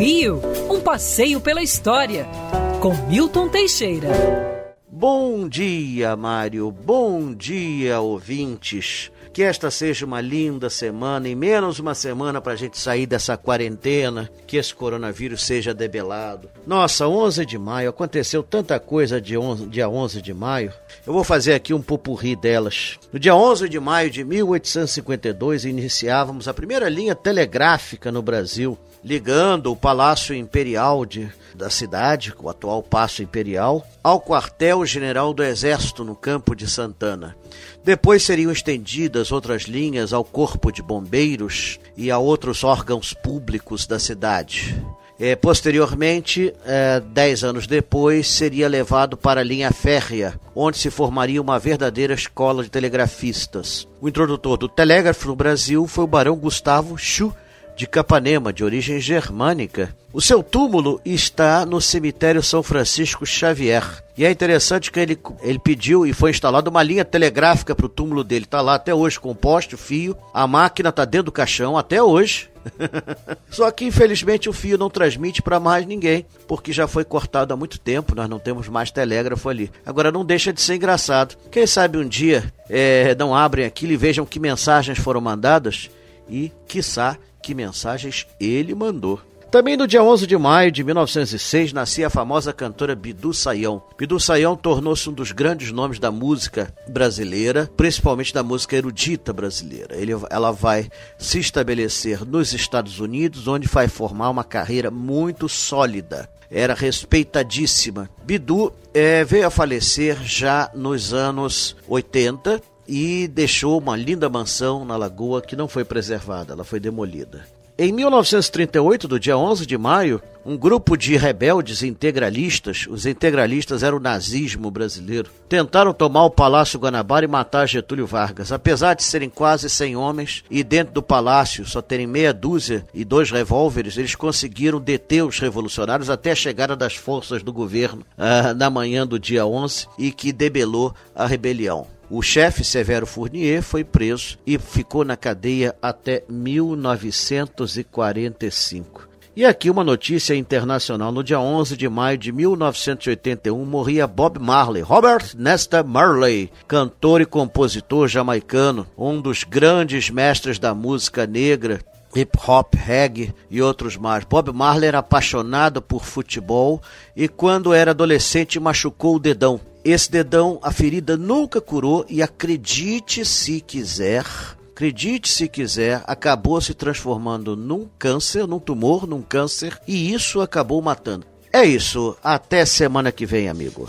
Rio, um passeio pela história, com Milton Teixeira. Bom dia, Mário. Bom dia, ouvintes. Que esta seja uma linda semana e menos uma semana para a gente sair dessa quarentena, que esse coronavírus seja debelado. Nossa, 11 de maio, aconteceu tanta coisa de 11, dia 11 de maio. Eu vou fazer aqui um pupurri delas. No dia 11 de maio de 1852, iniciávamos a primeira linha telegráfica no Brasil, ligando o Palácio Imperial de, da cidade, o atual Paço Imperial, ao quartel-general do Exército no Campo de Santana. Depois seriam estendidas outras linhas ao Corpo de Bombeiros e a outros órgãos públicos da cidade. É, posteriormente, é, dez anos depois, seria levado para a linha férrea, onde se formaria uma verdadeira escola de telegrafistas. O introdutor do telégrafo no Brasil foi o barão Gustavo Schuh de Capanema, de origem germânica. O seu túmulo está no cemitério São Francisco Xavier. E é interessante que ele, ele pediu e foi instalada uma linha telegráfica para o túmulo dele. Está lá até hoje com poste, fio. A máquina está dentro do caixão até hoje. Só que infelizmente o fio não transmite para mais ninguém, porque já foi cortado há muito tempo, nós não temos mais telégrafo ali. Agora não deixa de ser engraçado. Quem sabe um dia é, não abrem aquilo e vejam que mensagens foram mandadas e, quiçá, que mensagens ele mandou. Também no dia 11 de maio de 1906 nascia a famosa cantora Bidu Sayão. Bidu Sayão tornou-se um dos grandes nomes da música brasileira, principalmente da música erudita brasileira. Ele, ela vai se estabelecer nos Estados Unidos, onde vai formar uma carreira muito sólida. Era respeitadíssima. Bidu é, veio a falecer já nos anos 80 e deixou uma linda mansão na lagoa que não foi preservada, ela foi demolida. Em 1938, do dia 11 de maio, um grupo de rebeldes integralistas, os integralistas eram o nazismo brasileiro, tentaram tomar o Palácio Guanabara e matar Getúlio Vargas. Apesar de serem quase 100 homens e dentro do palácio só terem meia dúzia e dois revólveres, eles conseguiram deter os revolucionários até a chegada das forças do governo uh, na manhã do dia 11 e que debelou a rebelião. O chefe Severo Fournier foi preso e ficou na cadeia até 1945. E aqui uma notícia internacional. No dia 11 de maio de 1981 morria Bob Marley, Robert Nesta Marley, cantor e compositor jamaicano, um dos grandes mestres da música negra, hip hop, reggae e outros mais. Bob Marley era apaixonado por futebol e quando era adolescente machucou o dedão. Esse dedão, a ferida nunca curou e acredite se quiser, acredite se quiser, acabou se transformando num câncer, num tumor, num câncer e isso acabou matando. É isso, até semana que vem, amigo.